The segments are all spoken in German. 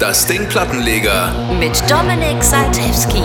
Das Ding Plattenleger mit Dominik Saltewski.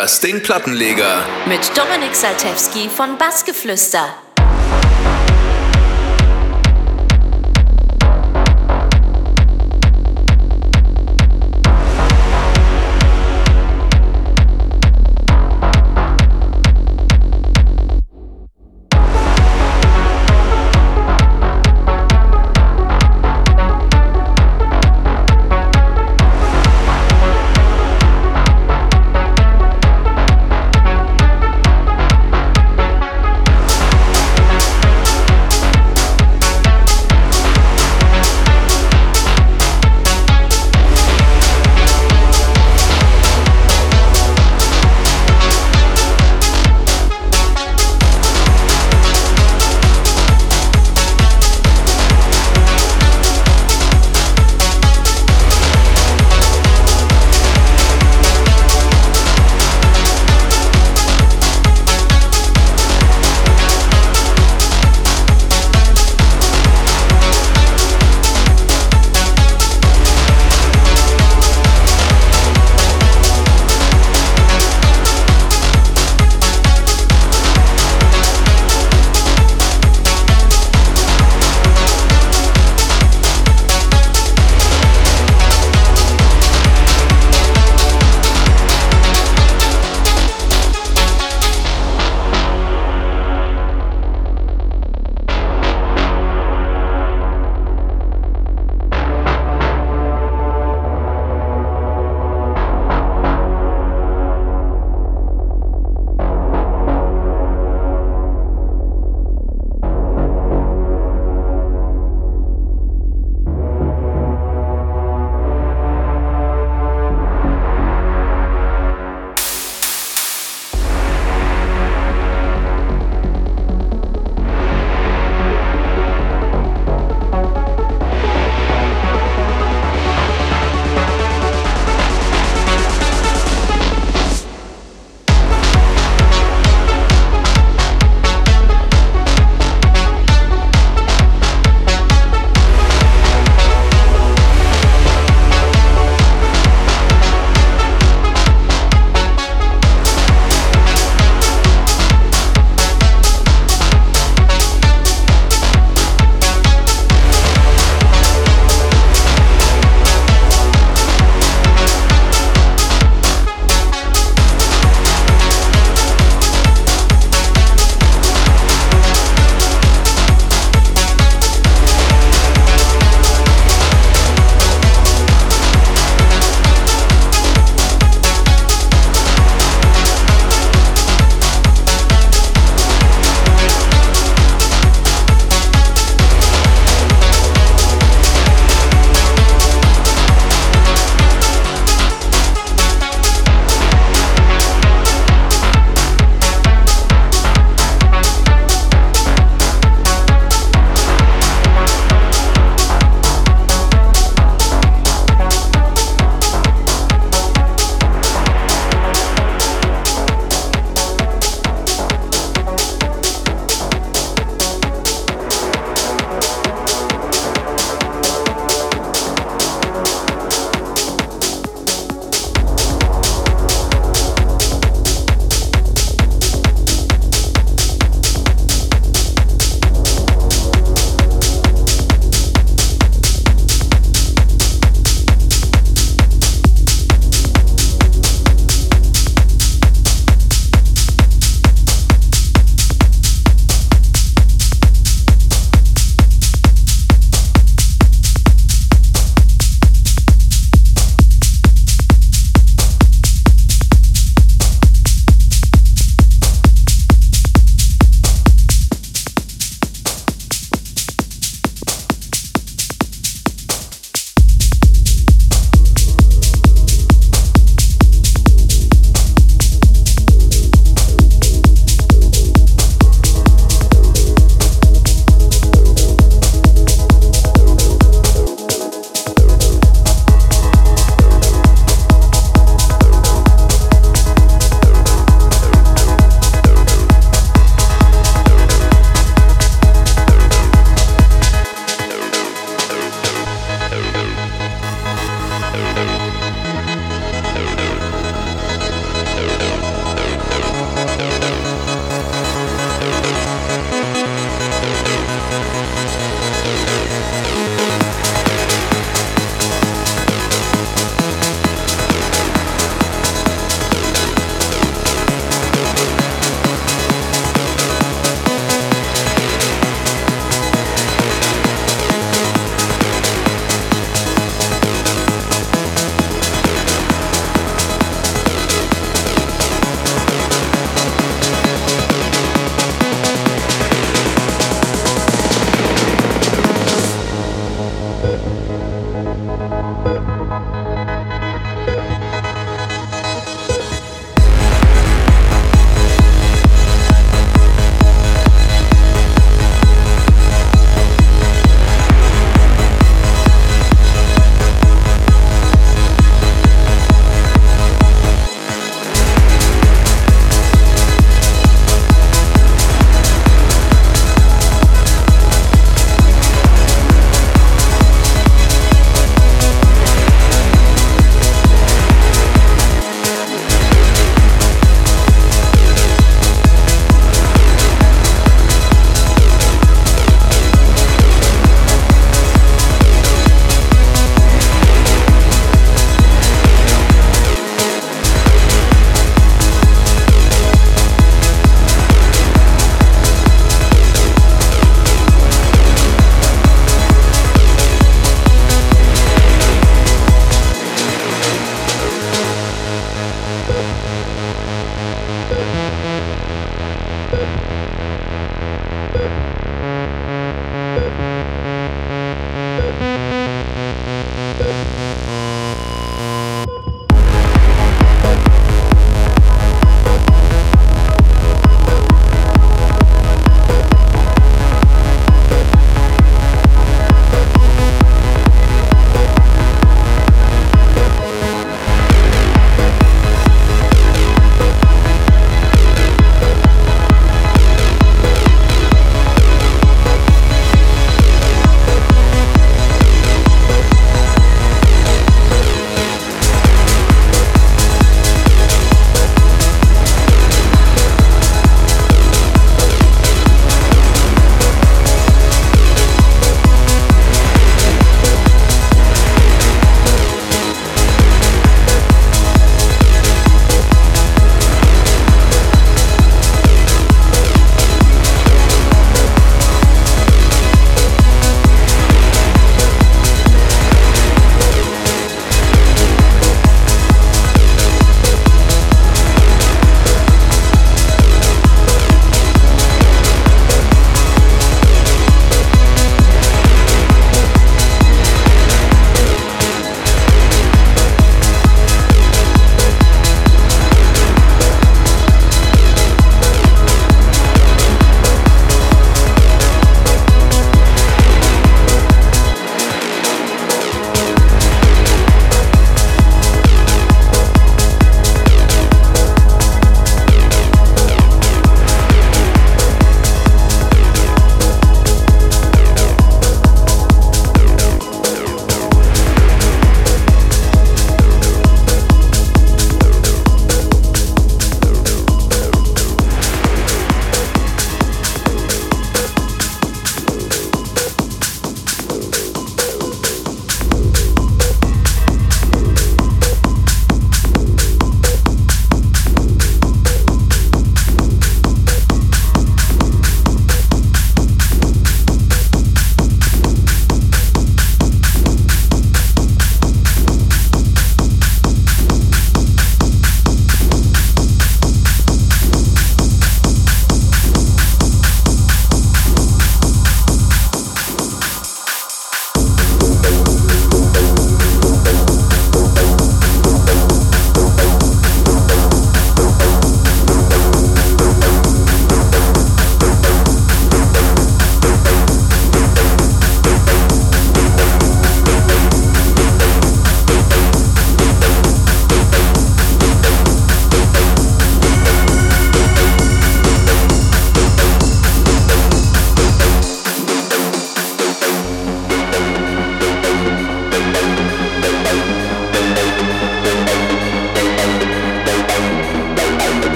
Das Ding Plattenleger. Mit Dominik Saltewski von Bassgeflüster.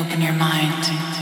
open your mind.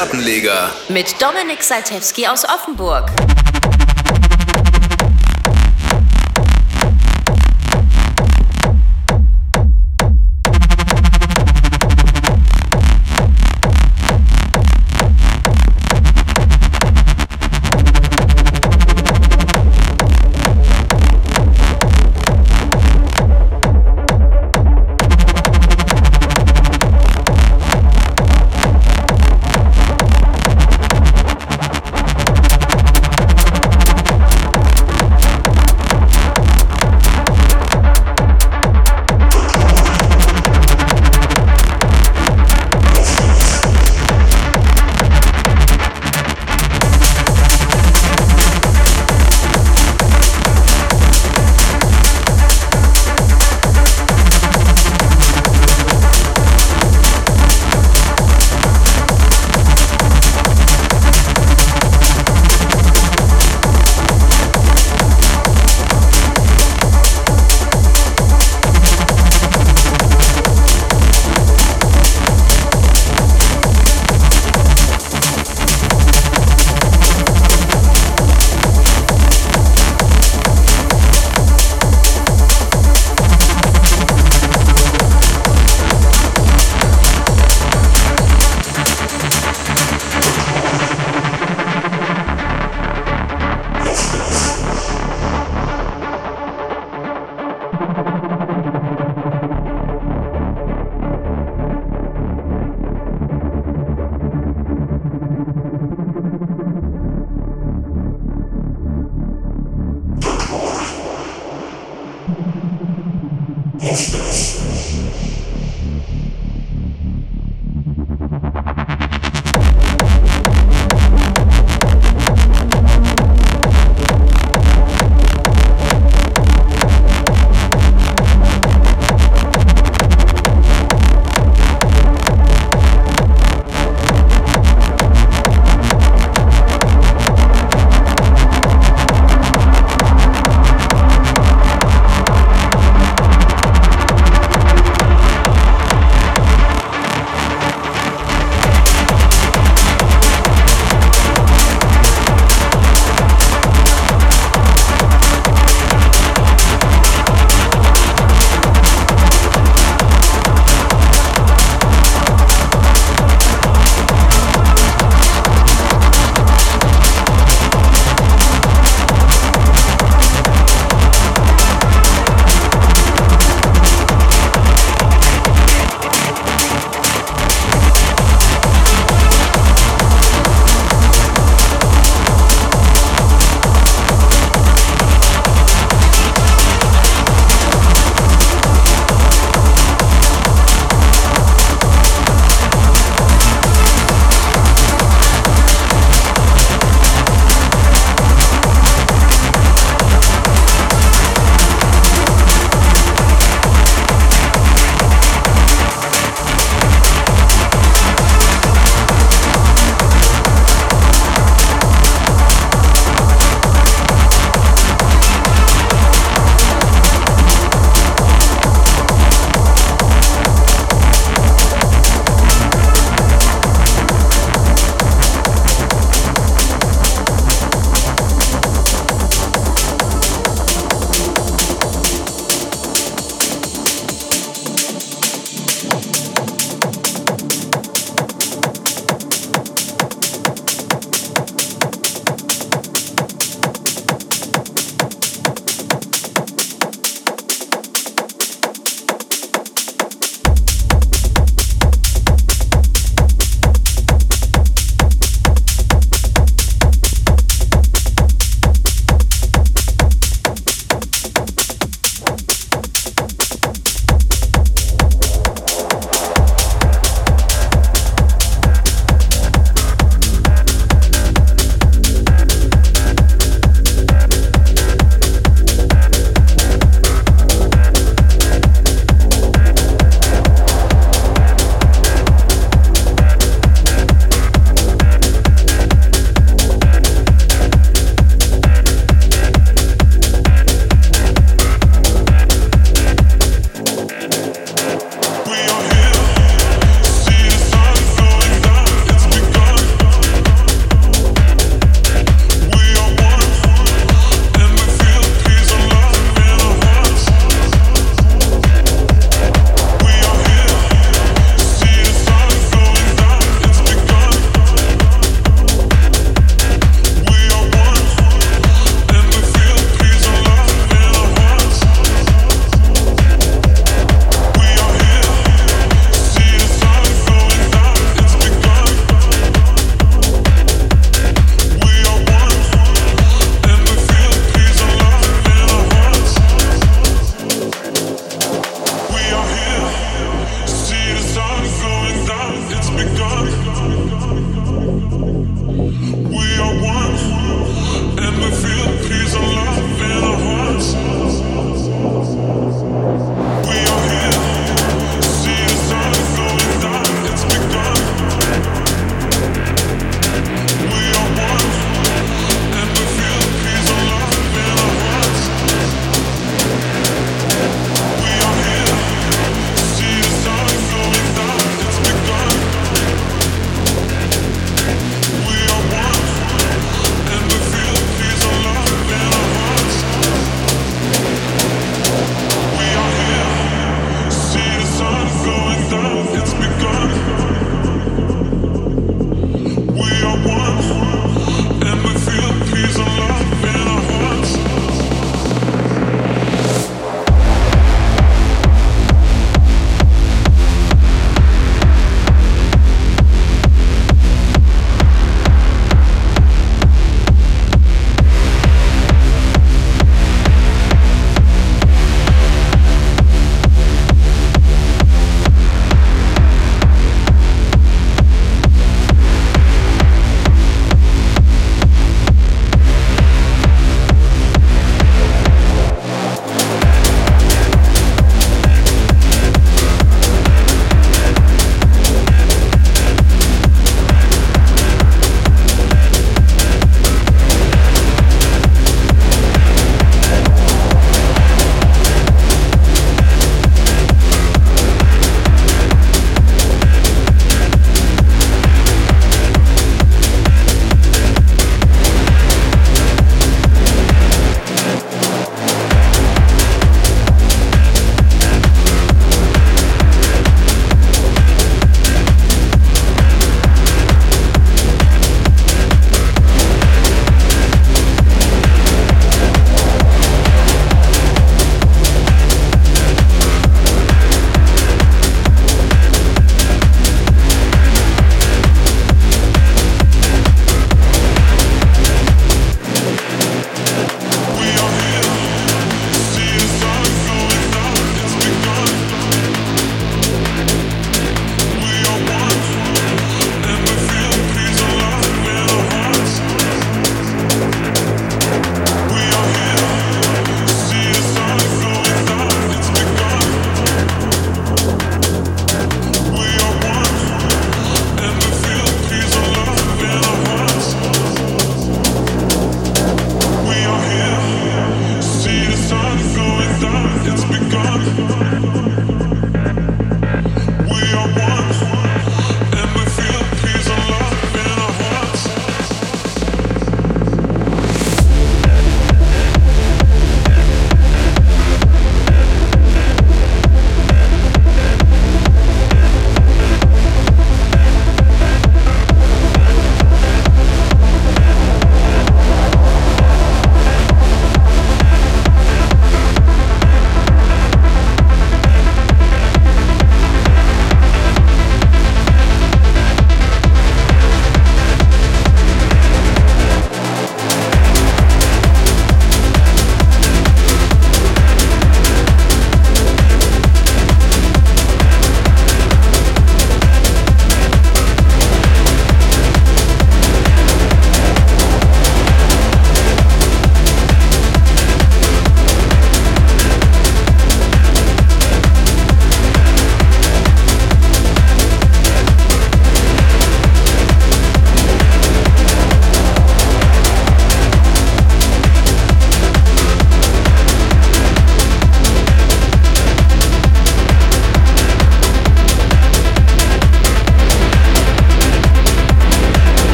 Plattenleger. Mit Dominik Saltewski aus Offenburg.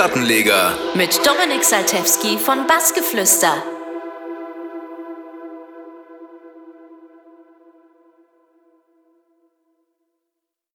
Plattenleger. Mit Dominik Saltewski von Bassgeflüster.